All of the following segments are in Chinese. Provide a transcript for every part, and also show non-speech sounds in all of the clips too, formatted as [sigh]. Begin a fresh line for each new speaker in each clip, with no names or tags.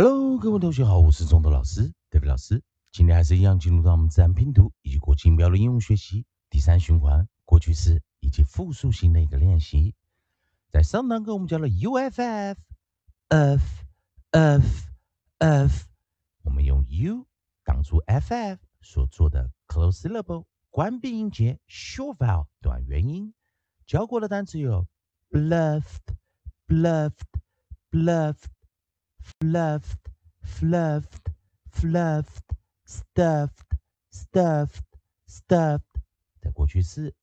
Hello，各位同学好，我是中德老师，David 老师。今天还是一样进入到我们自然拼读以及国际音标的应用学习第三循环过去式以及复数型的一个练习。在上堂课我们教了 UFF，F，F，F，我们用 U 挡住 FF 所做的 close syllable 关闭音节 short vowel 短元音。教过的单词有 bluffed，bluffed，bluffed。fluffed, fluffed, fluffed, stuffed, stuffed, stuffed，在过去式。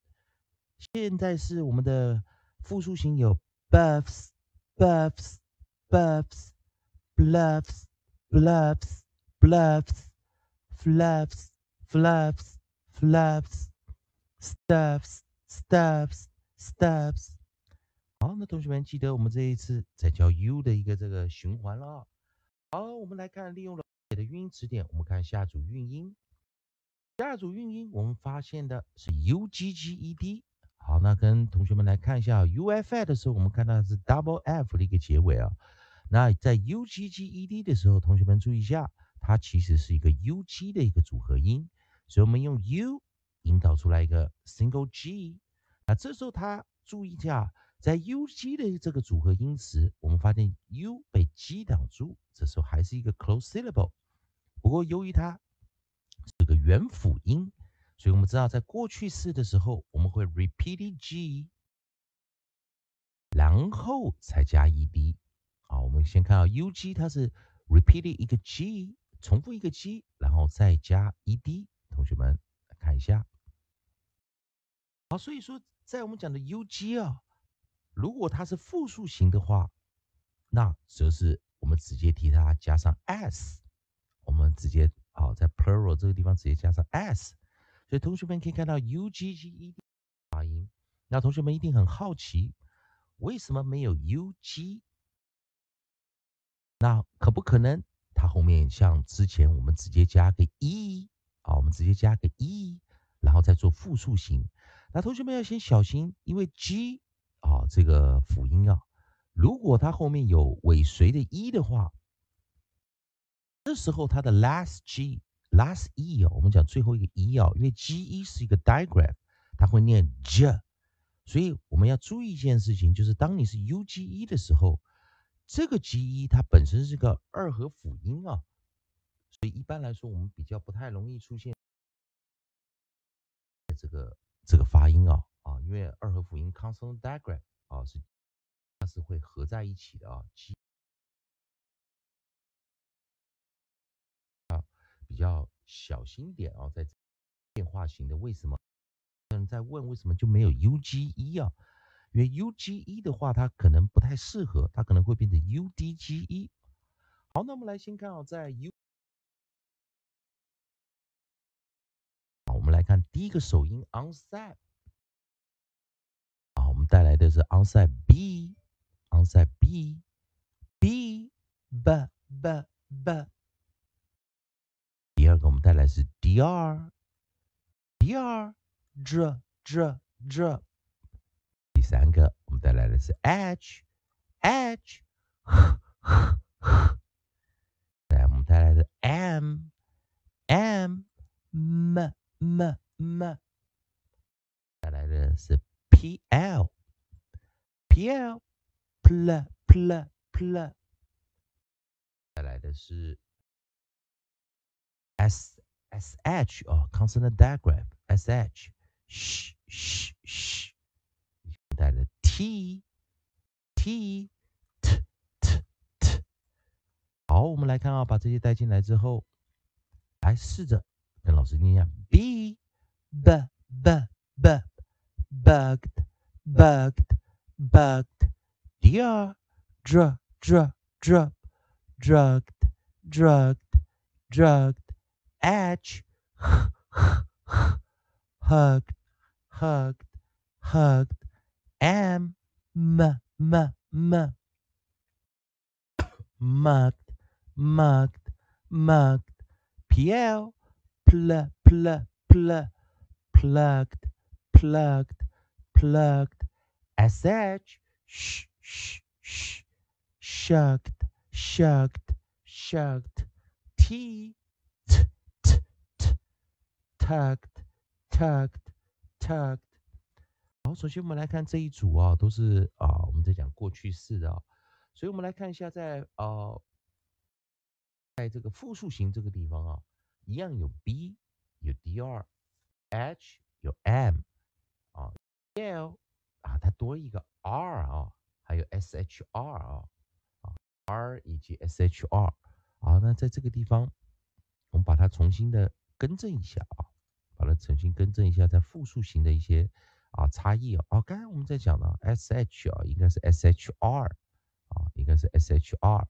现在是我们的复数型有 buffs, buffs, buffs, bluffs, bluffs, bluffs, fluffs, fluffs, fluffs, stuffs, stuffs, stuffs。 那同学们记得我们这一次在教 U 的一个这个循环了。好，我们来看利用了写的运音词典，我们看下组运音。下组运音，我们发现的是 U G G E D。好，那跟同学们来看一下 U F I 的时候，我们看到是 double F 的一个结尾啊。那在 U G G E D 的时候，同学们注意一下，它其实是一个 U G 的一个组合音，所以我们用 U 引导出来一个 single G。那这时候它注意一下。在 U G 的这个组合音词，我们发现 U 被 G 挡住，这时候还是一个 close syllable。不过由于它是个元辅音，所以我们知道在过去式的时候，我们会 repeat G，然后才加 E D。好，我们先看到 U G 它是 repeat 一个 G，重复一个 G，然后再加 E D。同学们来看一下。好，所以说在我们讲的 U G 啊。如果它是复数型的话，那则是我们直接替它加上 s，我们直接啊在 plural 这个地方直接加上 s，所以同学们可以看到 u g g e d 发音。那同学们一定很好奇，为什么没有 u g？那可不可能它后面像之前我们直接加个 e 啊，我们直接加个 e，然后再做复数型？那同学们要先小心，因为 g。这个辅音啊，如果它后面有尾随的 e 的话，这时候它的 last g last e 啊，我们讲最后一个 e 啊，因为 g e 是一个 digraph，它会念 j，所以我们要注意一件事情，就是当你是 u g e 的时候，这个 g e 它本身是个二合辅音啊，所以一般来说我们比较不太容易出现这个这个发音啊。啊，因为二合辅音 consonant digraph 啊是它是会合在一起的啊，啊比较小心点啊，在变化型的为什么？嗯，在问为什么就没有 u g e 啊？因为 u g e 的话，它可能不太适合，它可能会变成 u d g e。好，那我们来先看啊，在 u，好，我们来看第一个首音 onset。带来的是 onside b，onside b，b b b b。第二个我们带来是 dr，dr j j。第三个我们带来的是 h，h。来，我们带来的 m，m，m m m。带来的是 pl。Pl pl pl pl，再来的是 s s h 哦，consonant digraph s h sh sh sh，带来 t t t t t，好，我们来看啊，把这些带进来之后，来试着跟老师念一下 b b b b bugged bugged bugged, dr, dr, dr, dr, drugged, drugged, drugged, edge, [laughs] hugged, hugged, hugged, am, m, m, m, mugged, mugged, mugged, pl, pl, pl, pl, plugged, plugged, plugged, sh sh sh shucked shucked shucked. T t t t. Tuck tuck tuck 好，首先我们来看这一组啊，都是啊我们在讲过去式的啊，所以我们来看一下在啊在这个复数型这个地方啊，一样有 b 有 d r h 有 m 啊，l。它多一个 r 啊，还有 shr 啊。r 以及 shr，啊，那在这个地方，我们把它重新的更正一下啊，把它重新更正一下，在复数型的一些啊差异啊，哦，刚才我们在讲的 sh 啊，应该是 shr 啊，应该是 shr 啊，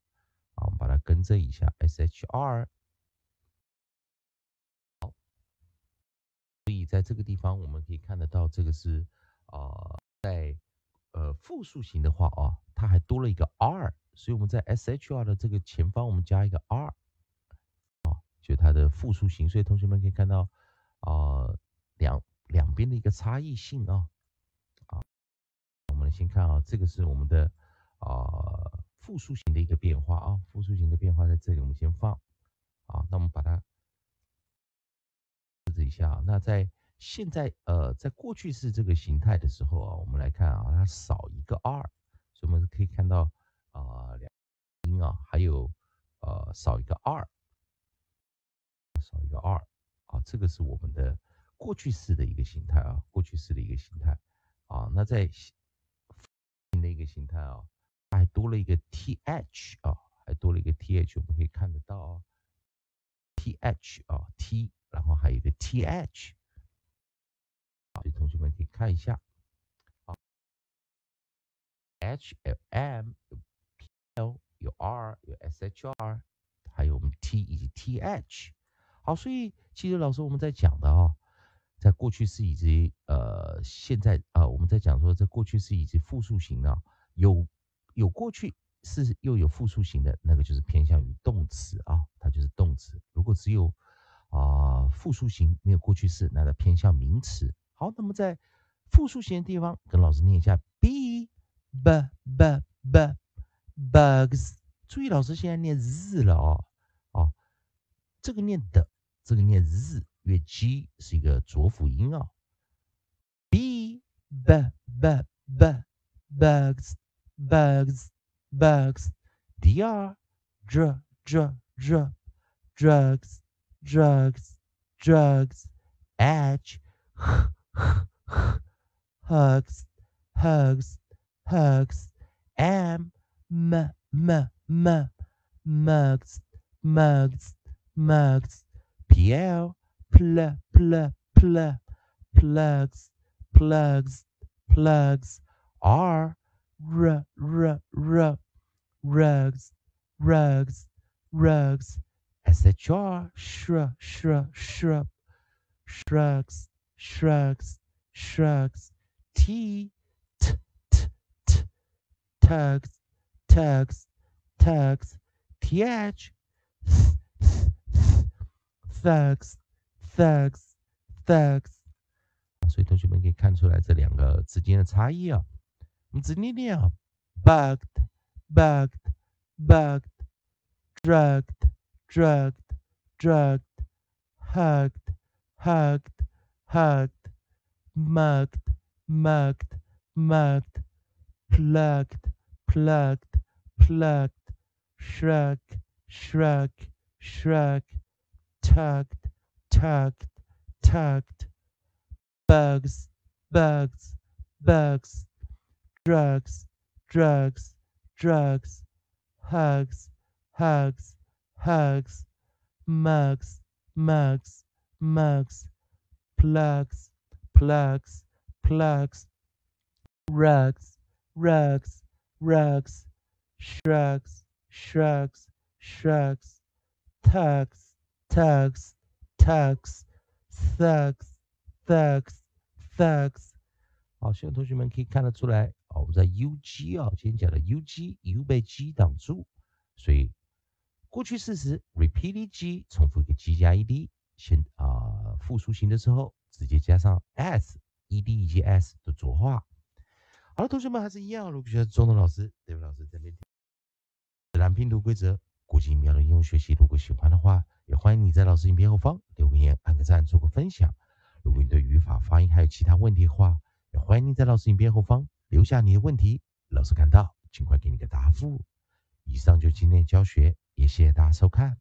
我们把它更正一下 shr，所以在这个地方我们可以看得到，这个是啊，在呃复数型的话啊，它还多了一个 r。所以我们在 shr 的这个前方，我们加一个 r，啊，就它的复数型。所以同学们可以看到，啊，两两边的一个差异性啊，啊，我们先看啊，这个是我们的啊复数型的一个变化啊，复数型的变化在这里，我们先放，啊，那我们把它试一下。那在现在呃，在过去式这个形态的时候啊，我们来看啊，它少一个 r，所以我们可以看到。啊，两音啊，还有呃少一个 r，少一个 r，啊，这个是我们的过去式的一个形态啊，过去式的一个形态啊。那在新的一个形态啊，还多了一个 th 啊，还多了一个 th，我们可以看得到啊，th 啊 t，然后还有一个 th，所以同学们可以看一下好，h l m。p l 有 R 有 SHR，还有我们 T 以及 TH。好，所以其实老师我们在讲的啊，在过去式以及呃现在啊，我们在讲说在过去式以及复数型的，有有过去式又有复数型的那个就是偏向于动词啊，它就是动词。如果只有啊复数型没有过去式，那它偏向名词。好，那么在复数型的地方，跟老师念一下 b b b b。bugs，注意老师现在念日了哦，哦，这个念的，这个念日，因为 g 是一个浊辅音啊。b b b b bugs bugs bugs dr dr dr dr drugs drugs drugs h [laughs] hugs hugs hugs am m m m mugs mugs mugs pl pl pl pl plugs plugs plugs r r r r rugs rugs rugs shr shr, shr, shrub shrugs shrugs shrugs t t t t tugs tags, tags, th, thugs, thugs, thugs。所以同学们可以看出来这两个之间的差异啊。我们直接念啊，bugged, bugged, bugged, drugged, drugged, drugged, hugged, hugged, Hugged, mugged, mugged, mugged, plugged, plugged plucked, shrug, shrug, shrug, tugged, tugged, tugged, bugs, bugs, bugs, drugs, drugs, drugs, hugs, hugs, hugs, mugs, mugs, mugs, plugs, plugs, plugs, rugs, rugs, rugs, shrugs, shrugs, shrugs, tugs, tugs, tugs, thugs, thugs, thugs。好，希望同学们可以看得出来，哦，我们在 U G 啊，今天讲的 U G U 被 G 挡住，所以过去事实 repeated G 重复一个 G 加 ED， 先啊复数型的时候直接加上 S ED 以及 S 的浊化。好了，同学们还是一样，如果觉得中等老师、德文老师在那边。自然拼读规则国际音标的应用学习，如果喜欢的话，也欢迎你在老师影片后方留个言、按个赞、做个分享。如果你对语法、发音还有其他问题的话，也欢迎你在老师影片后方留下你的问题，老师看到尽快给你个答复。以上就今天教学，也谢谢大家收看。